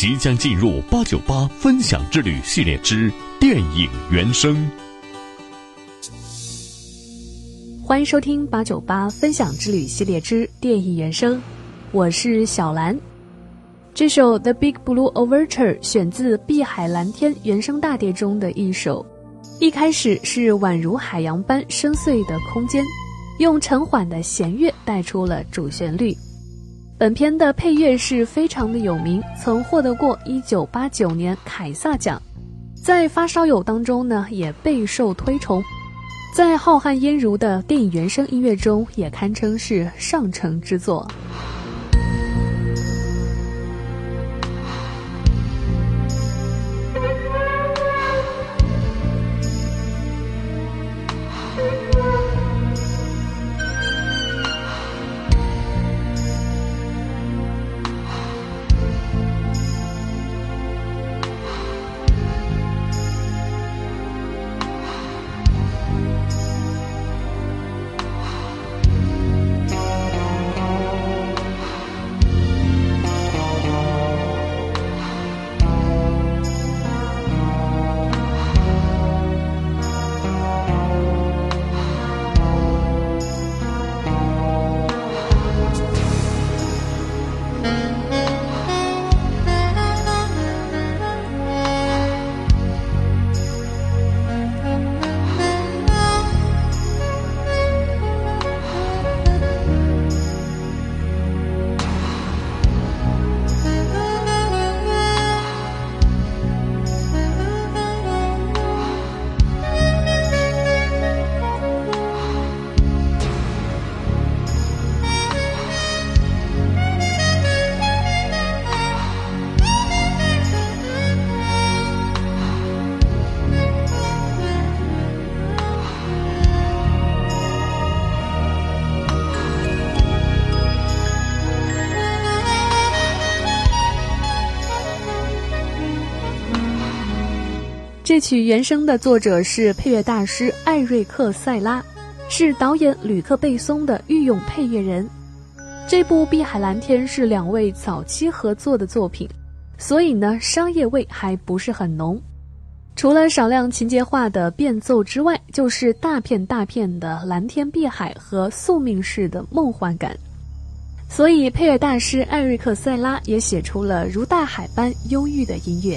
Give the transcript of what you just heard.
即将进入八九八分享之旅系列之电影原声。欢迎收听八九八分享之旅系列之电影原声，我是小兰。这首《The Big Blue Overture》选自《碧海蓝天》原声大碟中的一首。一开始是宛如海洋般深邃的空间，用沉缓的弦乐带出了主旋律。本片的配乐是非常的有名，曾获得过一九八九年凯撒奖，在发烧友当中呢也备受推崇，在浩瀚烟如的电影原声音乐中也堪称是上乘之作。这曲原声的作者是配乐大师艾瑞克·塞拉，是导演吕克·贝松的御用配乐人。这部《碧海蓝天》是两位早期合作的作品，所以呢，商业味还不是很浓。除了少量情节化的变奏之外，就是大片大片的蓝天碧海和宿命式的梦幻感。所以，配乐大师艾瑞克·塞拉也写出了如大海般忧郁的音乐。